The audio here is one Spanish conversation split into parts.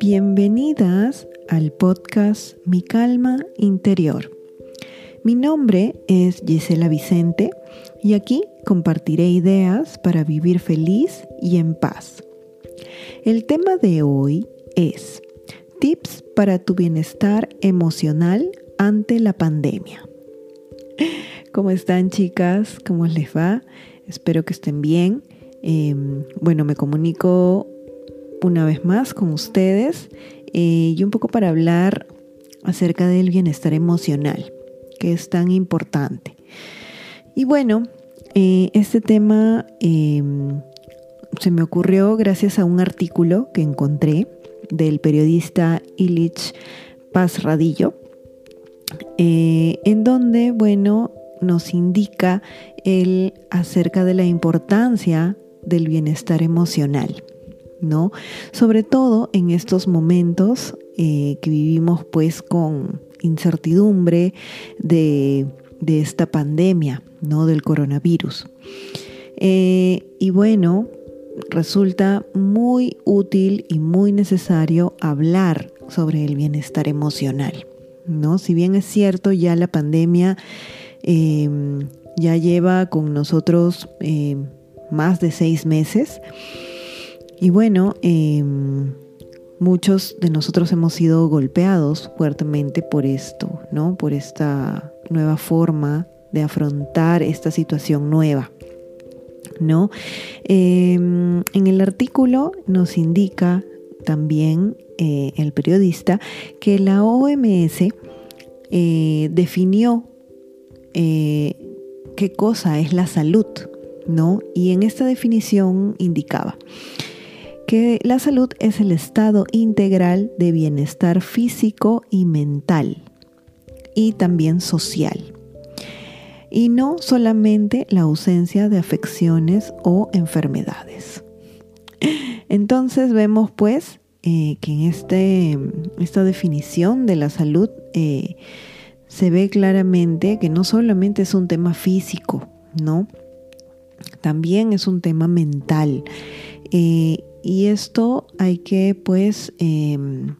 Bienvenidas al podcast Mi Calma Interior. Mi nombre es Gisela Vicente y aquí compartiré ideas para vivir feliz y en paz. El tema de hoy es tips para tu bienestar emocional ante la pandemia. ¿Cómo están chicas? ¿Cómo les va? Espero que estén bien. Em, bueno, me comunico una vez más con ustedes eh, y un poco para hablar acerca del bienestar emocional, que es tan importante. Y bueno, eh, este tema em, se me ocurrió gracias a un artículo que encontré del periodista Illich Paz Radillo, eh, en donde, bueno, nos indica el acerca de la importancia del bienestar emocional. ¿no? Sobre todo en estos momentos eh, que vivimos pues con incertidumbre de, esta pandemia, ¿no? Del coronavirus. Eh, y bueno, resulta muy útil y muy necesario hablar sobre el bienestar emocional, ¿no? Si bien es cierto, ya la pandemia em, ya lleva con nosotros más de seis meses, y bueno, em, muchos de nosotros hemos sido golpeados fuertemente por esto, ¿no? Por esta nueva forma de afrontar esta situación nueva. ¿No? Em, en el artículo nos indica también eh, el periodista que la OMS eh, definió eh, qué cosa es la salud, ¿no? Y en esta definición indicaba que la salud es el estado integral de bienestar físico y mental y también social. Y no solamente la ausencia de afecciones o enfermedades. Entonces vemos pues eh, que en este, esta definición de la salud eh, se ve claramente que no solamente es un tema físico, ¿no? También es un tema mental. Eh, y esto hay que pues em,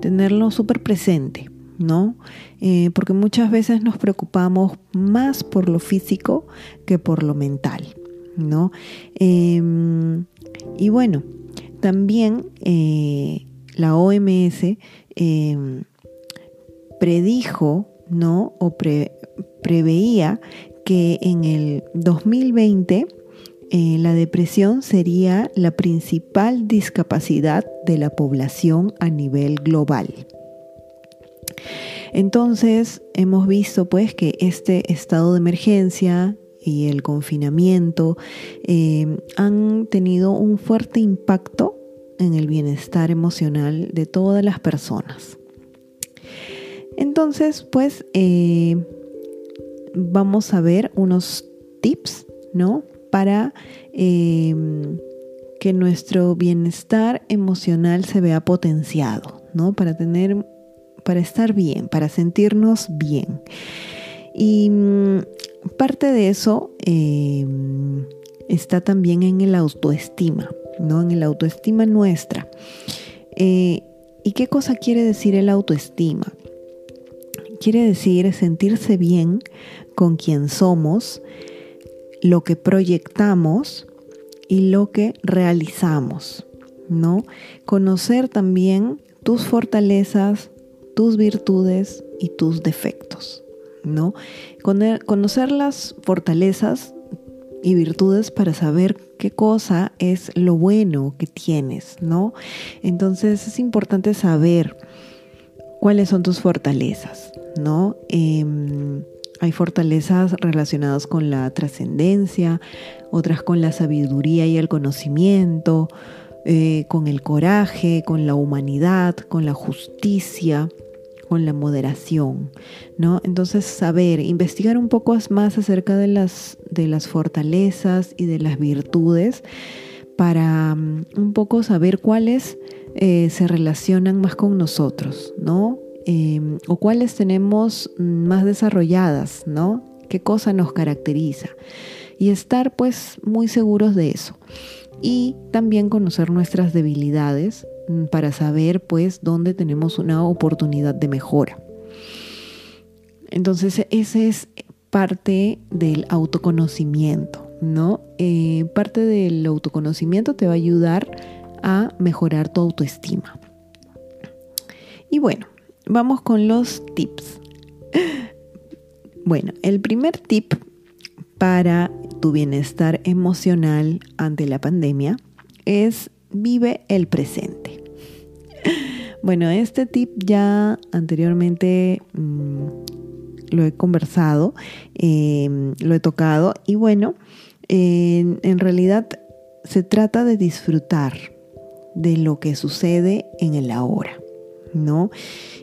tenerlo súper presente, ¿no? Eh, porque muchas veces nos preocupamos más por lo físico que por lo mental, ¿no? Em, y bueno, también eh, la OMS em, predijo, ¿no? O preveía que en el 2020 eh, la depresión sería la principal discapacidad de la población a nivel global. Entonces, hemos visto pues que este estado de emergencia y el confinamiento eh, han tenido un fuerte impacto en el bienestar emocional de todas las personas. Entonces, pues eh, vamos a ver unos tips, ¿no? para em, que nuestro bienestar emocional se vea potenciado, ¿no? Para tener, para estar bien, para sentirnos bien. Y mm, parte de eso em, está también en el autoestima, ¿no? En el autoestima nuestra. Eh, ¿Y qué cosa quiere decir el autoestima? Quiere decir sentirse bien con quien somos, lo que proyectamos y lo que realizamos, ¿no? Conocer también tus fortalezas, tus virtudes y tus defectos, ¿no? Conocer las fortalezas y virtudes para saber qué cosa es lo bueno que tienes, ¿no? Entonces es importante saber cuáles son tus fortalezas, ¿no? Em, hay fortalezas relacionadas con la trascendencia, otras con la sabiduría y el conocimiento, eh, con el coraje, con la humanidad, con la justicia, con la moderación, ¿no? Entonces, saber, investigar un poco más acerca de las, de las fortalezas y de las virtudes para mm, un poco saber cuáles eh, se relacionan más con nosotros, ¿no? Em, o cuáles tenemos más desarrolladas, ¿no? ¿Qué cosa nos caracteriza? y estar pues muy seguros de eso. Y también conocer nuestras debilidades mm, para saber pues dónde tenemos una oportunidad de mejora. Entonces ese es parte del autoconocimiento, ¿no? Eh, parte del autoconocimiento te va a ayudar a mejorar tu autoestima. Y bueno, vamos con los tips. Bueno, el primer tip para tu bienestar emocional ante la pandemia es vive el presente. Bueno, este tip ya anteriormente mm, lo he conversado, em, lo he tocado y bueno, en, en realidad se trata de disfrutar de lo que sucede en el ahora, ¿no?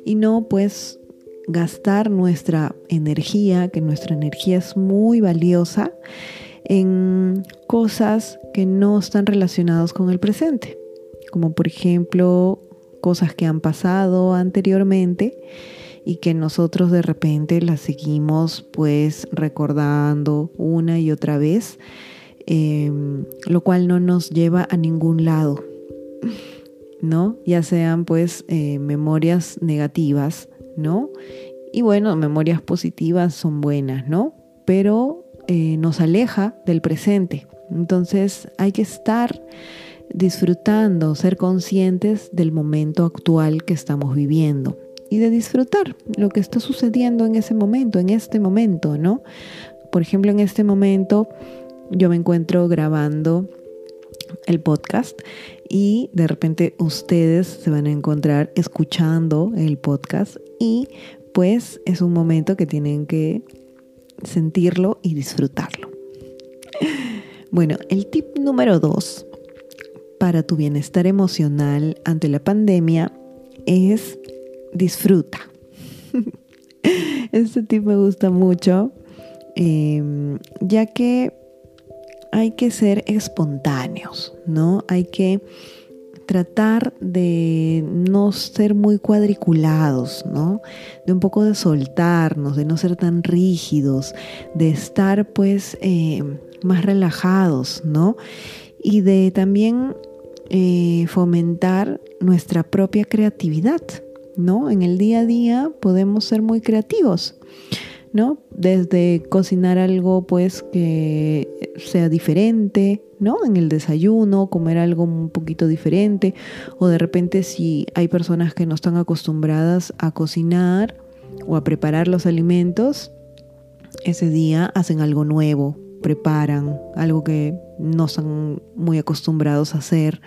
Y no pues gastar nuestra energía, que nuestra energía es muy valiosa, en cosas que no están relacionadas con el presente, como por ejemplo cosas que han pasado anteriormente y que nosotros de repente las seguimos pues recordando una y otra vez, em, lo cual no nos lleva a ningún lado, ¿no? Ya sean pues eh, memorias negativas, ¿no? Y bueno, memorias positivas son buenas, ¿no? Pero eh, nos aleja del presente. Entonces hay que estar disfrutando, ser conscientes del momento actual que estamos viviendo y de disfrutar lo que está sucediendo en ese momento, en este momento, ¿no? Por ejemplo, en este momento yo me encuentro grabando el podcast y de repente ustedes se van a encontrar escuchando el podcast y pues es un momento que tienen que sentirlo y disfrutarlo. Bueno, el tip número dos para tu bienestar emocional ante la pandemia es disfruta. Este tip me gusta mucho, em, ya que hay que ser espontáneos, ¿no? Hay que tratar de no ser muy cuadriculados, ¿no? De un poco de soltarnos, de no ser tan rígidos, de estar pues eh, más relajados, ¿no? Y de también eh, fomentar nuestra propia creatividad, ¿no? En el día a día podemos ser muy creativos, ¿no? Desde cocinar algo pues que sea diferente, ¿no? En el desayuno, comer algo un poquito diferente o de repente si hay personas que no están acostumbradas a cocinar o a preparar los alimentos, ese día hacen algo nuevo, preparan algo que no están muy acostumbrados a hacer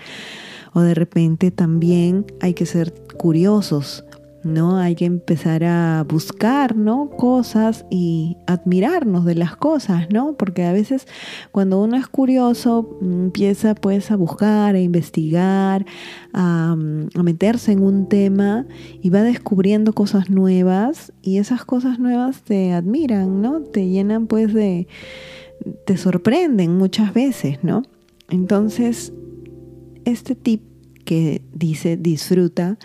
o de repente también hay que ser curiosos, ¿no? Hay que empezar a buscar, ¿no? Cosas y admirarnos de las cosas, ¿no? Porque a veces cuando uno es curioso empieza pues a buscar, a investigar, a, a meterse en un tema y va descubriendo cosas nuevas y esas cosas nuevas te admiran, ¿no? Te llenan pues de, te sorprenden muchas veces, ¿no? Entonces, este tip que dice disfruta,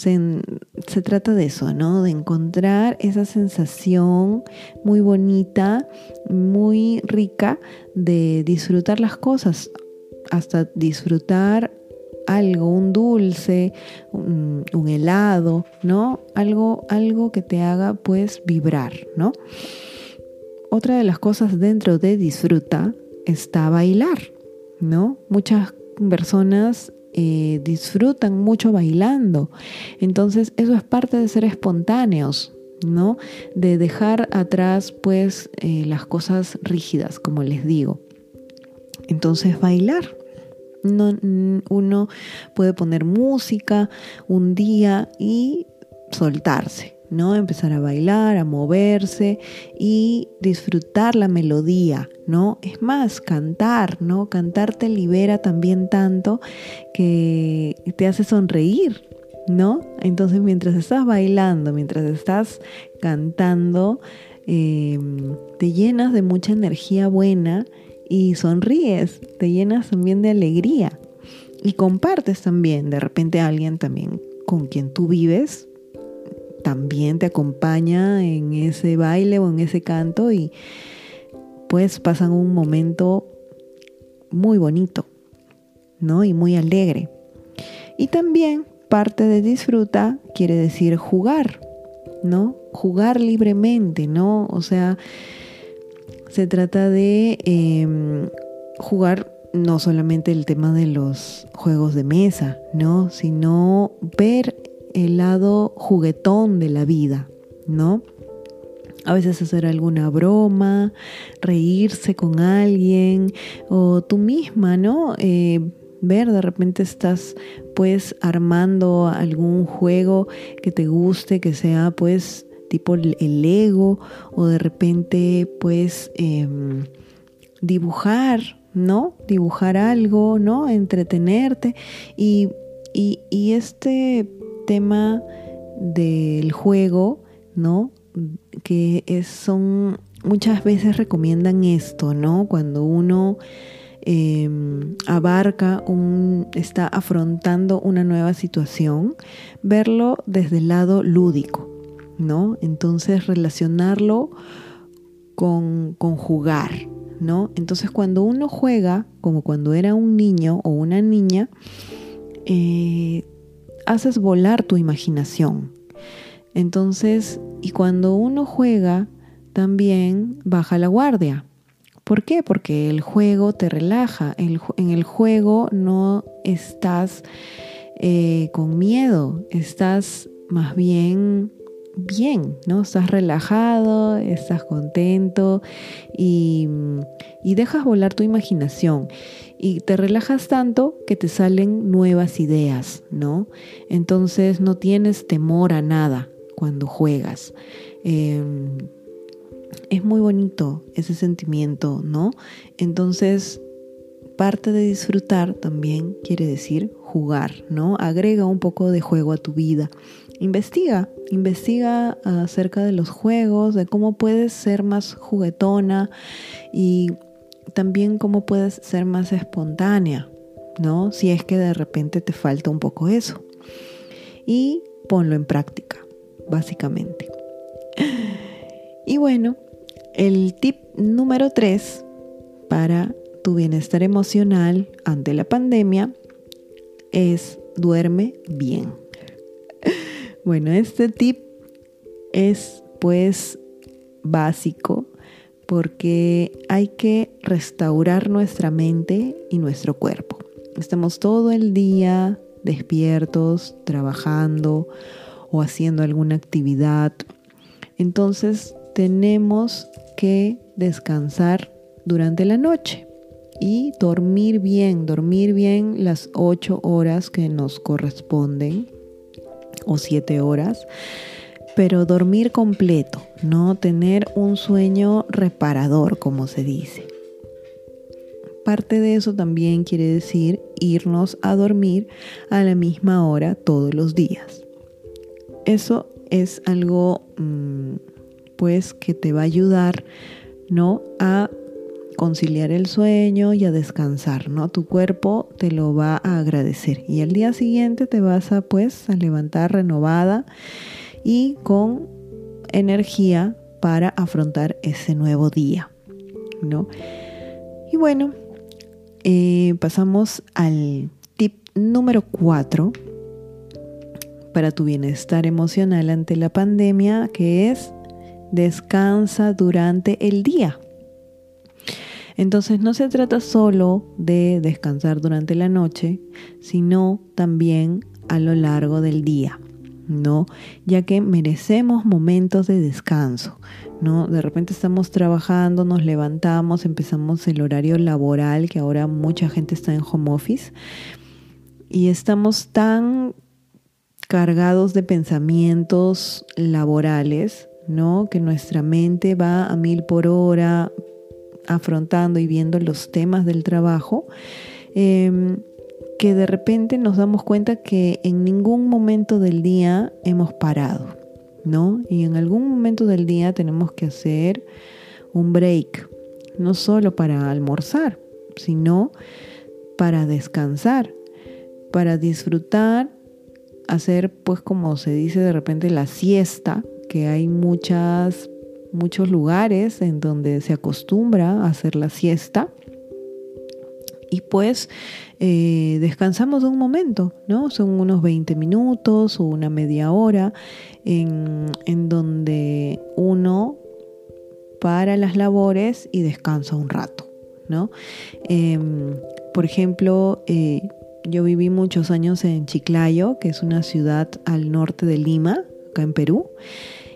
se, trata de eso, ¿no? De encontrar esa sensación muy bonita, muy rica de disfrutar las cosas, hasta disfrutar algo, un dulce, un, un, helado, ¿no? Algo, algo que te haga pues vibrar, ¿no? Otra de las cosas dentro de disfruta está bailar, ¿no? Muchas personas eh, disfrutan mucho bailando. Entonces eso es parte de ser espontáneos, ¿no? De dejar atrás pues eh, las cosas rígidas, como les digo. Entonces bailar. No, uno puede poner música un día y soltarse, ¿no? Empezar a bailar, a moverse y disfrutar la melodía, ¿no? Es más, cantar, ¿no? Cantar te libera también tanto que te hace sonreír, ¿no? Entonces mientras estás bailando, mientras estás cantando, em, te llenas de mucha energía buena y sonríes, te llenas también de alegría y compartes también de repente a alguien también con quien tú vives también te acompaña en ese baile o en ese canto y pues pasan un momento muy bonito, ¿no? Y muy alegre. Y también parte de disfruta quiere decir jugar, ¿no? Jugar libremente, ¿no? O sea, se trata de em, jugar no solamente el tema de los juegos de mesa, ¿no? Sino ver el lado juguetón de la vida, ¿no? A veces hacer alguna broma, reírse con alguien o tú misma, ¿no? Eh, ver, de repente estás pues armando algún juego que te guste, que sea pues tipo el Lego o de repente pues em, dibujar, ¿no? Dibujar algo, ¿no? Entretenerte y, y este tema del juego, ¿no? Que son, muchas veces recomiendan esto, ¿no? Cuando uno em, abarca un, está afrontando una nueva situación, verlo desde el lado lúdico, ¿no? Entonces relacionarlo con, con jugar, ¿no? Entonces cuando uno juega, como cuando era un niño o una niña, eh, haces volar tu imaginación. Entonces, y cuando uno juega, también baja la guardia. ¿Por qué? Porque el juego te relaja. en el juego no estás eh, con miedo, estás más bien bien, ¿no? Estás relajado, estás contento y, y, dejas volar tu imaginación y te relajas tanto que te salen nuevas ideas, ¿no? Entonces no tienes temor a nada cuando juegas. Em, es muy bonito ese sentimiento, ¿no? Entonces, parte de disfrutar también quiere decir jugar, ¿no? Agrega un poco de juego a tu vida investiga, investiga acerca de los juegos, de cómo puedes ser más juguetona y también cómo puedes ser más espontánea, ¿no? Si es que de repente te falta un poco eso. Y ponlo en práctica, básicamente. Y bueno, el tip número 3 para tu bienestar emocional ante la pandemia es duerme bien. Bueno, este tip es pues básico porque hay que restaurar nuestra mente y nuestro cuerpo. Estamos todo el día despiertos, trabajando o haciendo alguna actividad. Entonces tenemos que descansar durante la noche y dormir bien, dormir bien las ocho horas que nos corresponden o siete horas, pero dormir completo, no tener un sueño reparador, como se dice. Parte de eso también quiere decir irnos a dormir a la misma hora todos los días. Eso es algo mm, pues que te va a ayudar no a conciliar el sueño y a descansar, ¿no? Tu cuerpo te lo va a agradecer y al día siguiente te vas a pues a levantar renovada y con energía para afrontar ese nuevo día, ¿no? Y bueno, eh, pasamos al tip número 4 para tu bienestar emocional ante la pandemia, que es descansa durante el día. Entonces no se trata solo de descansar durante la noche, sino también a lo largo del día. ¿No? Ya que merecemos momentos de descanso, ¿no? De repente estamos trabajando, nos levantamos, empezamos el horario laboral, que ahora mucha gente está en home office, y estamos tan cargados de pensamientos laborales, ¿no? Que nuestra mente va a mil por hora, afrontando y viendo los temas del trabajo, em, que de repente nos damos cuenta que en ningún momento del día hemos parado, ¿no? Y en algún momento del día tenemos que hacer un break, no solo para almorzar, sino para descansar, para disfrutar, hacer pues como se dice de repente la siesta, que hay muchas muchos lugares en donde se acostumbra a hacer la siesta y pues eh, descansamos un momento, ¿no? Son unos 20 minutos o una media hora en, donde uno para las labores y descansa un rato, ¿no? Em, por ejemplo, eh, yo viví muchos años en Chiclayo, que es una ciudad al norte de Lima, acá en Perú,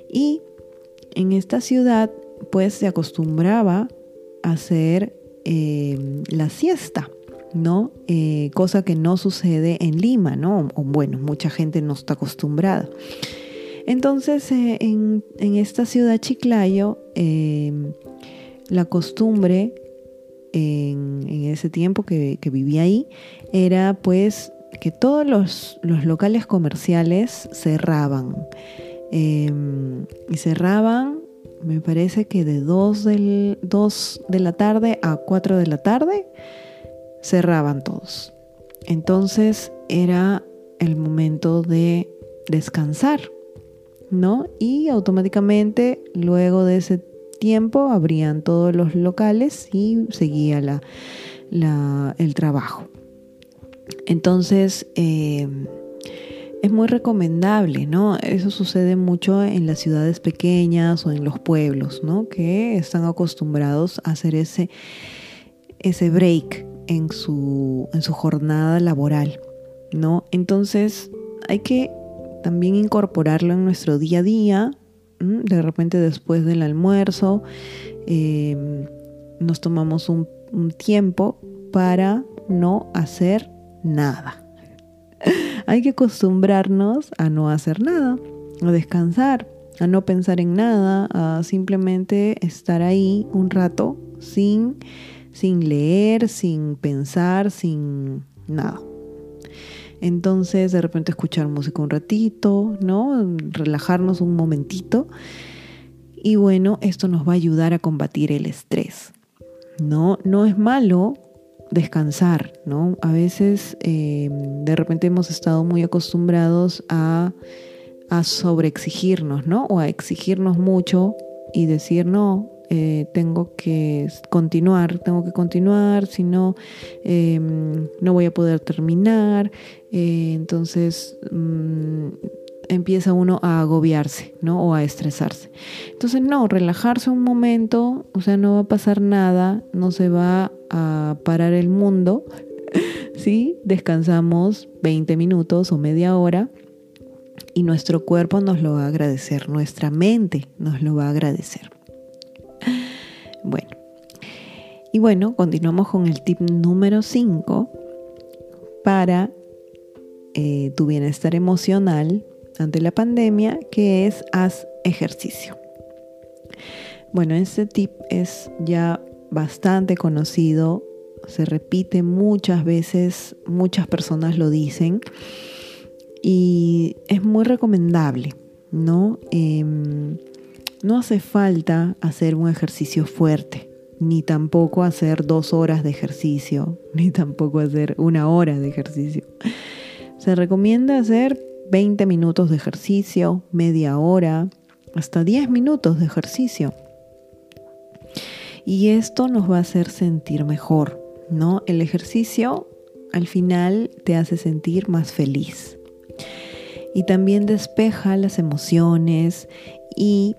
y en esta ciudad pues se acostumbraba a hacer eh, la siesta, ¿no? Eh, cosa que no sucede en Lima, ¿no? O bueno, mucha gente no está acostumbrada. Entonces, eh, en, esta ciudad Chiclayo, la costumbre en, ese tiempo que, vivía ahí era pues que todos los, los locales comerciales cerraban. y cerraban me parece que de 2, del, de la tarde a 4 de la tarde cerraban todos. Entonces era el momento de descansar, ¿no? Y automáticamente luego de ese tiempo abrían todos los locales y seguía la, el trabajo. Entonces, eh, es muy recomendable, ¿no? Eso sucede mucho en las ciudades pequeñas o en los pueblos, ¿no? Que están acostumbrados a hacer ese, ese break en su, en su jornada laboral, ¿no? Entonces hay que también incorporarlo en nuestro día a día, de repente después del almuerzo, em, nos tomamos un tiempo para no hacer nada. Hay que acostumbrarnos a no hacer nada, a descansar, a no pensar en nada, a simplemente estar ahí un rato sin, sin leer, sin pensar, sin nada. Entonces, de repente escuchar música un ratito, ¿no? Relajarnos un momentito. Y bueno, esto nos va a ayudar a combatir el estrés. No, no es malo descansar, ¿no? A veces eh, de repente hemos estado muy acostumbrados a, a sobreexigirnos, ¿no? O a exigirnos mucho y decir, no, eh, tengo que continuar, tengo que continuar, si no, em, no voy a poder terminar. Eh, entonces, mm, empieza uno a agobiarse, ¿no? O a estresarse. Entonces, no, relajarse un momento, o sea, no va a pasar nada, no se va a parar el mundo, ¿sí? Descansamos 20 minutos o media hora y nuestro cuerpo nos lo va a agradecer, nuestra mente nos lo va a agradecer. Bueno, y bueno, continuamos con el tip número 5 para eh, tu bienestar emocional ante la pandemia, que es haz ejercicio. Bueno, este tip es ya bastante conocido, se repite muchas veces, muchas personas lo dicen y es muy recomendable, ¿no? Em, no hace falta hacer un ejercicio fuerte, ni tampoco hacer dos horas de ejercicio, ni tampoco hacer una hora de ejercicio. Se recomienda hacer 20 minutos de ejercicio, media hora, hasta 10 minutos de ejercicio. Y esto nos va a hacer sentir mejor, ¿no? El ejercicio al final te hace sentir más feliz. Y también despeja las emociones y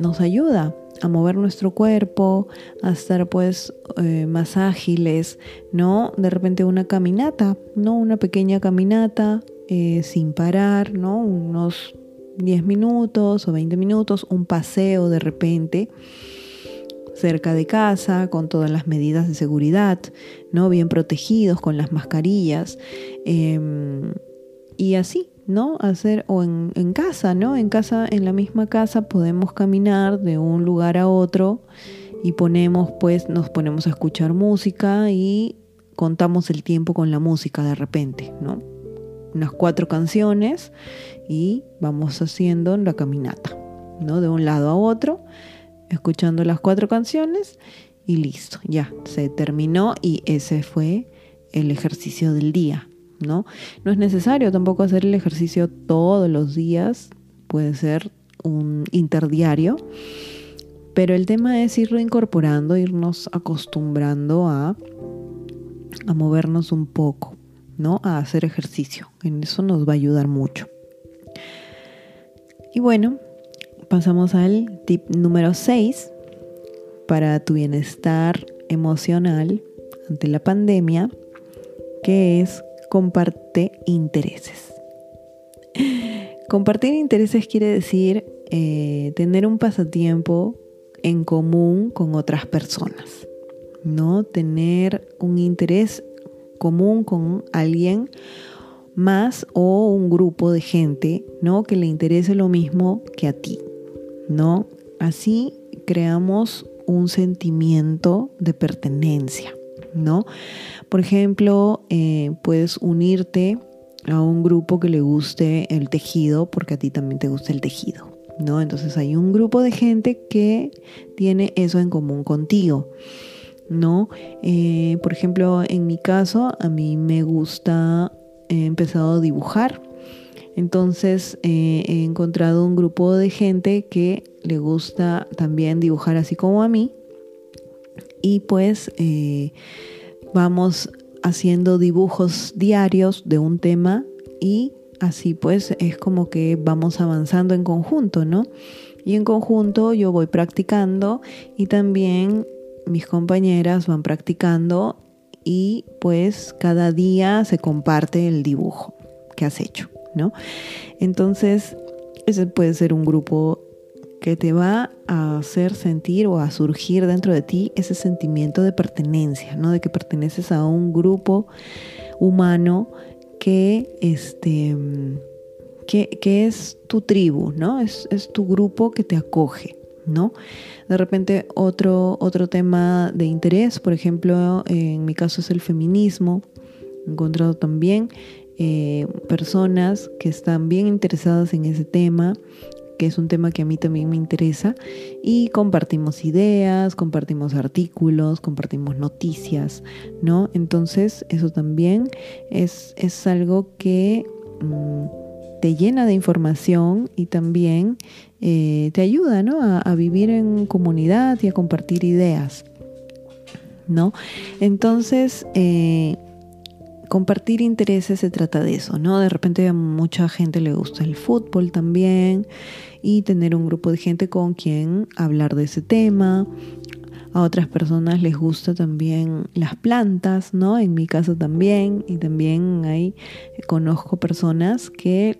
nos ayuda a mover nuestro cuerpo, a estar pues eh, más ágiles, ¿no? De repente una caminata, ¿no? Una pequeña caminata eh, sin parar, ¿no? Unos 10 minutos o 20 minutos, un paseo de repente cerca de casa, con todas las medidas de seguridad, ¿no? Bien protegidos con las mascarillas. Em, y así, ¿no? Hacer, o en, en, casa, ¿no? En casa, en la misma casa podemos caminar de un lugar a otro y ponemos, pues, nos ponemos a escuchar música y contamos el tiempo con la música de repente, ¿no? Unas cuatro canciones y vamos haciendo la caminata, ¿no? De un lado a otro, escuchando las cuatro canciones y listo, ya se terminó y ese fue el ejercicio del día, ¿no? No es necesario tampoco hacer el ejercicio todos los días, puede ser un interdiario, Pero el tema es irlo incorporando, irnos acostumbrando a, a movernos un poco, ¿no? A hacer ejercicio. En eso nos va a ayudar mucho. Y bueno, pasamos al tip número 6 para tu bienestar emocional ante la pandemia, que es comparte intereses. Compartir intereses quiere decir eh, tener un pasatiempo en común con otras personas, ¿no? Tener un interés común con alguien más o un grupo de gente, ¿no? Que le interese lo mismo que a ti, ¿no? Así creamos un sentimiento de pertenencia, ¿no? Por ejemplo, eh, puedes unirte a un grupo que le guste el tejido porque a ti también te gusta el tejido, ¿no? Entonces hay un grupo de gente que tiene eso en común contigo, ¿no? Eh, por ejemplo, en mi caso, a mí me gusta, he empezado a dibujar, entonces eh, he encontrado un grupo de gente que le gusta también dibujar así como a mí y pues eh, vamos haciendo dibujos diarios de un tema y así pues es como que vamos avanzando en conjunto, ¿no? Y en conjunto yo voy practicando y también mis compañeras van practicando y pues cada día se comparte el dibujo que has hecho, ¿no? Entonces, ese puede ser un grupo que te va a hacer sentir o a surgir dentro de ti ese sentimiento de pertenencia, ¿no? De que perteneces a un grupo humano que, este, que, es tu tribu, ¿no? Es, es, tu grupo que te acoge, ¿no? De repente otro, otro tema de interés, por ejemplo, en mi caso es el feminismo. He encontrado también eh, personas que están bien interesadas en ese tema que es un tema que a mí también me interesa, y compartimos ideas, compartimos artículos, compartimos noticias, ¿no? Entonces, eso también es, es algo que mm, te llena de información y también eh, te ayuda, ¿no? A, vivir en comunidad y a compartir ideas, ¿no? Entonces, eh, compartir intereses se trata de eso, ¿no? De repente a mucha gente le gusta el fútbol también y tener un grupo de gente con quien hablar de ese tema. A otras personas les gusta también las plantas, ¿no? En mi caso también. Y también hay, conozco personas que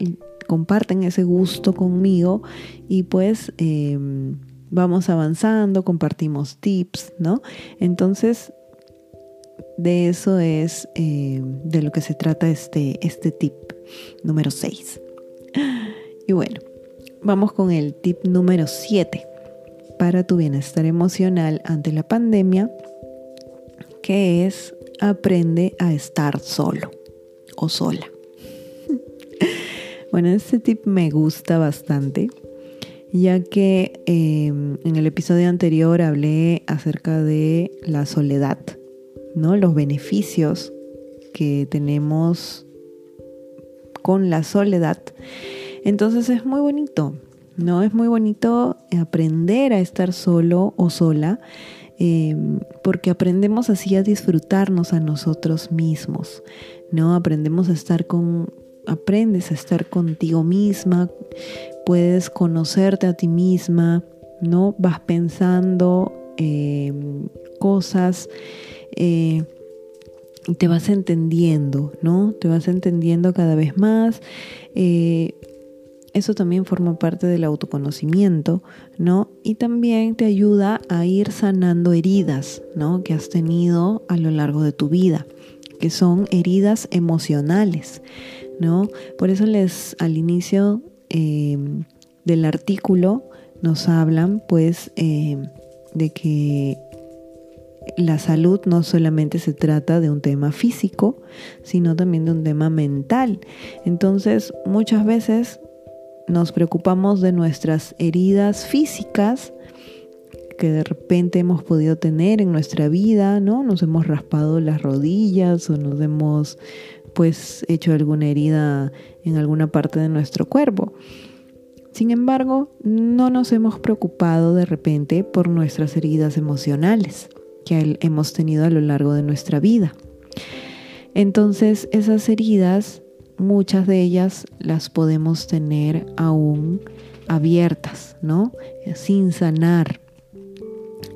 comparten ese gusto conmigo y pues em, vamos avanzando, compartimos tips, ¿no? Entonces de eso es eh, de lo que se trata este, este tip número 6. Y bueno, vamos con el tip número 7 para tu bienestar emocional ante la pandemia, que es aprende a estar solo o sola. Bueno, este tip me gusta bastante, ya que em, en el episodio anterior hablé acerca de la soledad ¿no? Los beneficios que tenemos con la soledad. Entonces es muy bonito, ¿no? Es muy bonito aprender a estar solo o sola, eh, porque aprendemos así a disfrutarnos a nosotros mismos, ¿no? Aprendemos a estar con, aprendes a estar contigo misma, puedes conocerte a ti misma, ¿no? Vas pensando eh, cosas eh, te vas entendiendo, ¿no? Te vas entendiendo cada vez más. Eh, eso también forma parte del autoconocimiento, ¿no? Y también te ayuda a ir sanando heridas, ¿no? Que has tenido a lo largo de tu vida, que son heridas emocionales, ¿no? Por eso les al inicio eh, del artículo nos hablan, pues, de que la salud no solamente se trata de un tema físico, sino también de un tema mental. Entonces, muchas veces nos preocupamos de nuestras heridas físicas que de repente hemos podido tener en nuestra vida, ¿no? Nos hemos raspado las rodillas o nos hemos pues hecho alguna herida en alguna parte de nuestro cuerpo. Sin embargo, no nos hemos preocupado de repente por nuestras heridas emocionales que hemos tenido a lo largo de nuestra vida. Entonces, esas heridas, muchas de ellas las podemos tener aún abiertas, ¿no? Sin sanar.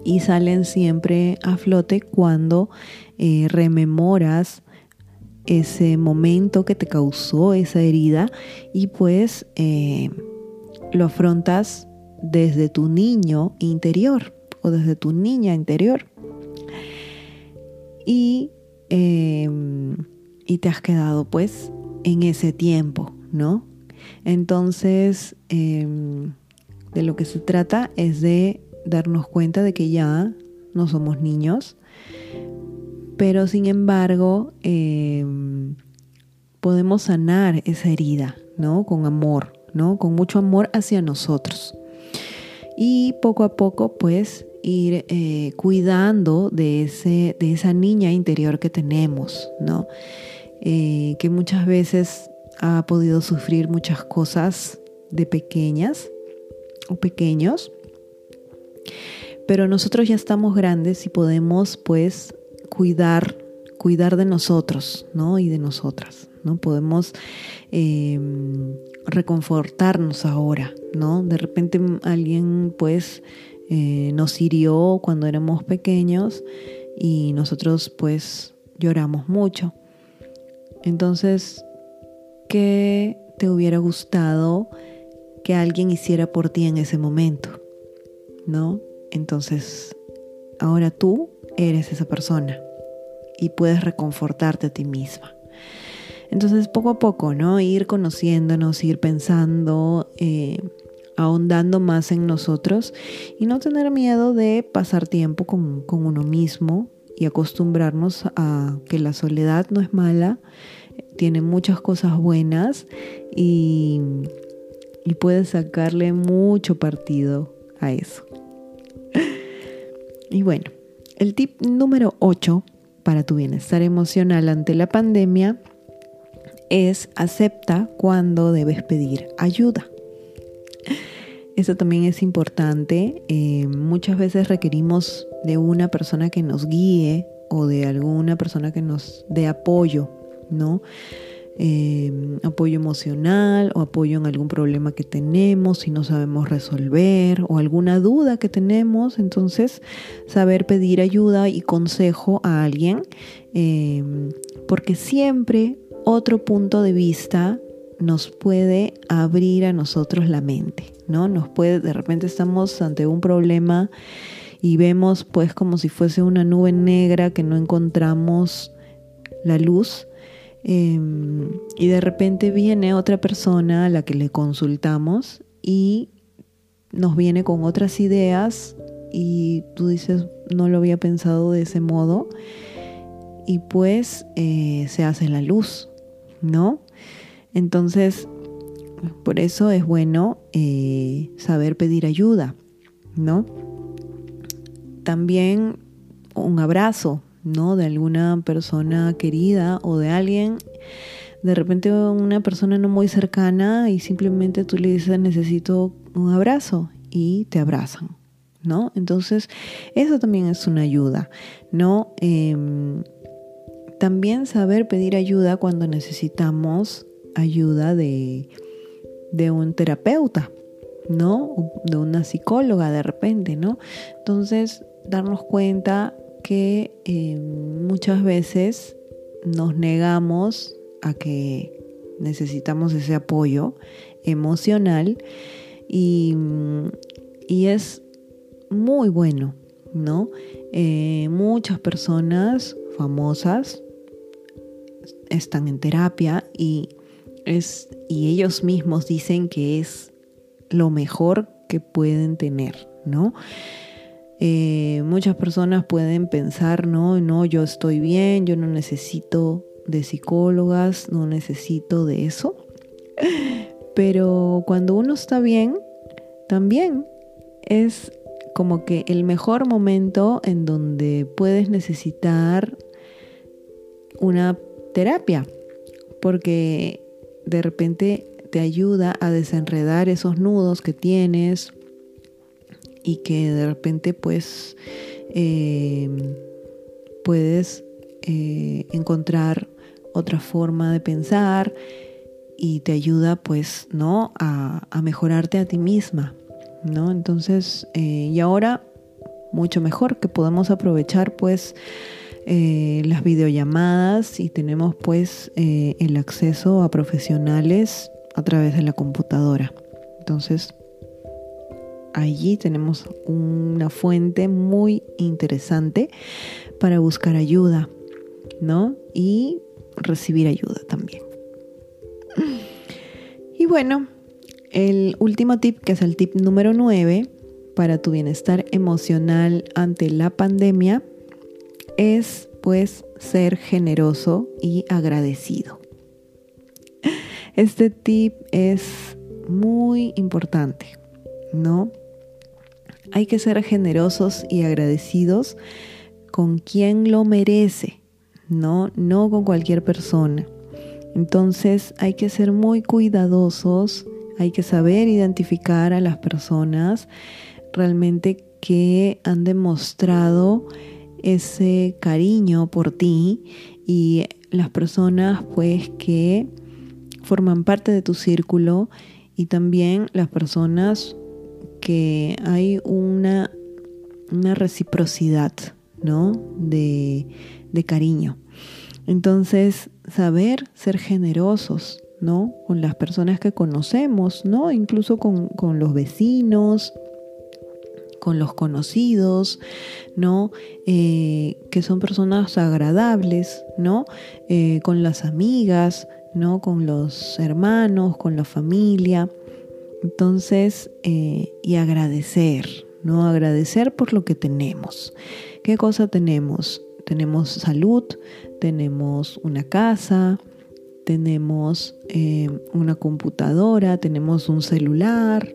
Y salen siempre a flote cuando eh, rememoras ese momento que te causó esa herida y pues eh, lo afrontas desde tu niño interior o desde tu niña interior. Y, em, y te has quedado pues en ese tiempo, ¿no? Entonces, em, de lo que se trata es de darnos cuenta de que ya no somos niños, pero sin embargo em, podemos sanar esa herida, ¿no? Con amor, ¿no? Con mucho amor hacia nosotros. Y poco a poco, pues, ir eh, cuidando de, ese, de esa niña interior que tenemos, ¿no? Eh, que muchas veces ha podido sufrir muchas cosas de pequeñas o pequeños, pero nosotros ya estamos grandes y podemos pues cuidar, cuidar de nosotros, ¿no? Y de nosotras, ¿no? Podemos em, reconfortarnos ahora, ¿no? De repente alguien pues eh, nos hirió cuando éramos pequeños y nosotros pues lloramos mucho. Entonces, ¿qué te hubiera gustado que alguien hiciera por ti en ese momento? ¿No? Entonces, ahora tú eres esa persona y puedes reconfortarte a ti misma. Entonces, poco a poco, ¿no? Ir conociéndonos, ir pensando, eh, ahondando más en nosotros y no tener miedo de pasar tiempo con, con uno mismo y acostumbrarnos a que la soledad no es mala, tiene muchas cosas buenas y, y puedes sacarle mucho partido a eso. Y bueno, el tip número 8 para tu bienestar emocional ante la pandemia es acepta cuando debes pedir ayuda. Eso también es importante. Eh, muchas veces requerimos de una persona que nos guíe o de alguna persona que nos dé apoyo, ¿no? Eh, apoyo emocional o apoyo en algún problema que tenemos si no sabemos resolver o alguna duda que tenemos. Entonces, saber pedir ayuda y consejo a alguien, eh, porque siempre otro punto de vista nos puede abrir a nosotros la mente, ¿no? Nos puede, de repente estamos ante un problema y vemos pues como si fuese una nube negra que no encontramos la luz em, y de repente viene otra persona a la que le consultamos y nos viene con otras ideas y tú dices no lo había pensado de ese modo y pues eh, se hace la luz, ¿no? Entonces, por eso es bueno eh, saber pedir ayuda, ¿no? También un abrazo, ¿no? De alguna persona querida o de alguien, de repente una persona no muy cercana y simplemente tú le dices necesito un abrazo y te abrazan, ¿no? Entonces, eso también es una ayuda, ¿no? Em, también saber pedir ayuda cuando necesitamos ayuda de, un terapeuta, ¿no? De una psicóloga de repente, ¿no? Entonces, darnos cuenta que eh, muchas veces nos negamos a que necesitamos ese apoyo emocional y, es muy bueno, ¿no? Eh, muchas personas famosas están en terapia y es, y ellos mismos dicen que es lo mejor que pueden tener, ¿no? Eh, muchas personas pueden pensar, no, no, yo estoy bien, yo no necesito de psicólogas, no necesito de eso. Pero cuando uno está bien, también es como que el mejor momento en donde puedes necesitar una terapia, porque de repente te ayuda a desenredar esos nudos que tienes y que de repente pues eh, puedes eh, encontrar otra forma de pensar y te ayuda pues no a, mejorarte a ti misma no entonces eh, y ahora mucho mejor que podemos aprovechar pues las videollamadas y tenemos pues el acceso a profesionales a través de la computadora. Entonces, allí tenemos una fuente muy interesante para buscar ayuda, ¿no? Y recibir ayuda también. Y bueno, el último tip, que es el tip número 9 para tu bienestar emocional ante la pandemia, es pues ser generoso y agradecido. Este tip es muy importante, ¿no? Hay que ser generosos y agradecidos con quien lo merece, ¿no? No con cualquier persona. Entonces hay que ser muy cuidadosos, hay que saber identificar a las personas realmente que han demostrado ese cariño por ti y las personas pues que forman parte de tu círculo y también las personas que hay una, una reciprocidad, ¿no? De, de cariño. Entonces, saber ser generosos, ¿no? Con las personas que conocemos, ¿no? Incluso con, con los vecinos, con los conocidos, ¿no? Eh, que son personas agradables, ¿no? Eh, con las amigas, ¿no? Con los hermanos, con la familia. Entonces, eh, y agradecer, ¿no? Agradecer por lo que tenemos. ¿Qué cosa tenemos? Tenemos salud, tenemos una casa, tenemos una computadora, tenemos un celular,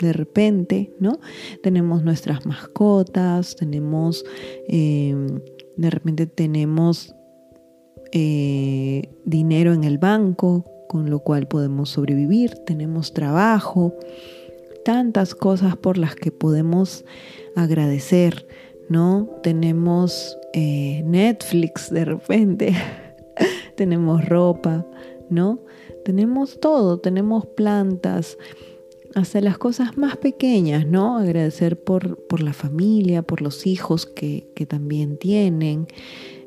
de repente, ¿no? Tenemos nuestras mascotas, tenemos, em, de repente tenemos eh, dinero en el banco, con lo cual podemos sobrevivir, tenemos trabajo, tantas cosas por las que podemos agradecer, ¿no? Tenemos eh, Netflix de repente, tenemos ropa, ¿no? Tenemos todo, tenemos plantas, hasta las cosas más pequeñas, ¿no? Agradecer por, por la familia, por los hijos que, también tienen.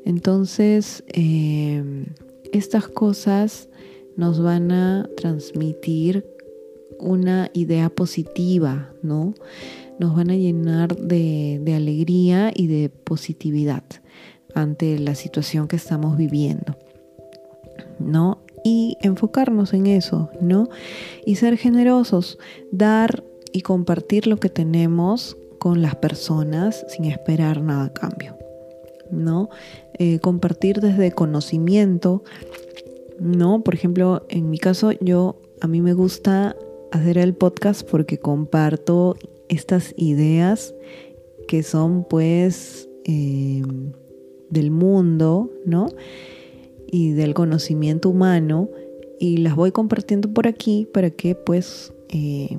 Entonces, em, estas cosas nos van a transmitir una idea positiva, ¿no? Nos van a llenar de, alegría y de positividad ante la situación que estamos viviendo, ¿no? y enfocarnos en eso, ¿no? Y ser generosos, dar y compartir lo que tenemos con las personas sin esperar nada a cambio, ¿no? Eh, compartir desde conocimiento, ¿no? Por ejemplo, en mi caso, yo, a mí me gusta hacer el podcast porque comparto estas ideas que son pues eh, del mundo, ¿no? y del conocimiento humano y las voy compartiendo por aquí para que pues eh,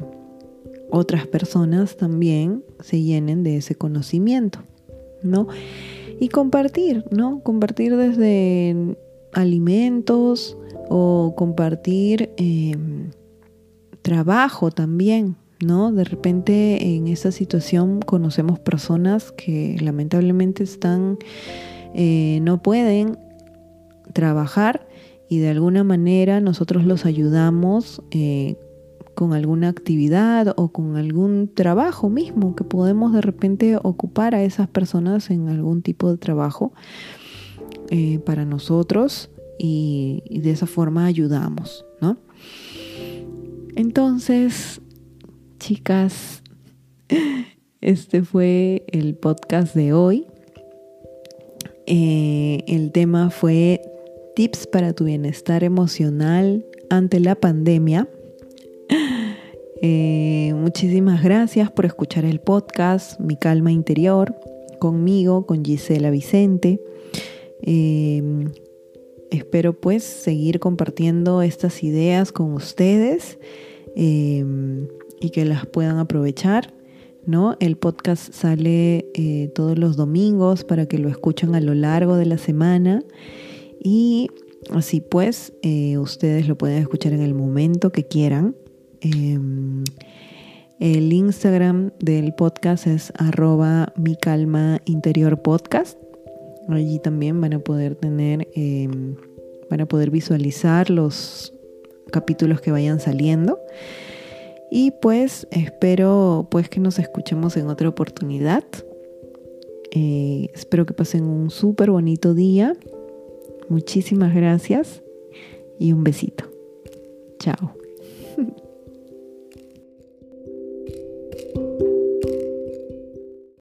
otras personas también se llenen de ese conocimiento, ¿no? Y compartir, ¿no? Compartir desde alimentos o compartir em, trabajo también, ¿no? De repente en esa situación conocemos personas que lamentablemente están, eh, no pueden trabajar y de alguna manera nosotros los ayudamos eh, con alguna actividad o con algún trabajo mismo que podemos de repente ocupar a esas personas en algún tipo de trabajo eh, para nosotros y, de esa forma ayudamos, ¿no? Entonces, chicas, este fue el podcast de hoy. Eh, el tema fue tips para tu bienestar emocional ante la pandemia. Eh, muchísimas gracias por escuchar el podcast Mi Calma Interior conmigo, con Gisela Vicente. Eh, espero pues seguir compartiendo estas ideas con ustedes em, y que las puedan aprovechar. ¿no? El podcast sale eh, todos los domingos para que lo escuchen a lo largo de la semana y así pues eh, ustedes lo pueden escuchar en el momento que quieran. Em, el Instagram del podcast es arroba mi calma interior podcast. Allí también van a poder tener, em, van a poder visualizar los capítulos que vayan saliendo. Y pues espero pues que nos escuchemos en otra oportunidad. Eh, espero que pasen un súper bonito día. Muchísimas gracias y un besito. Chao.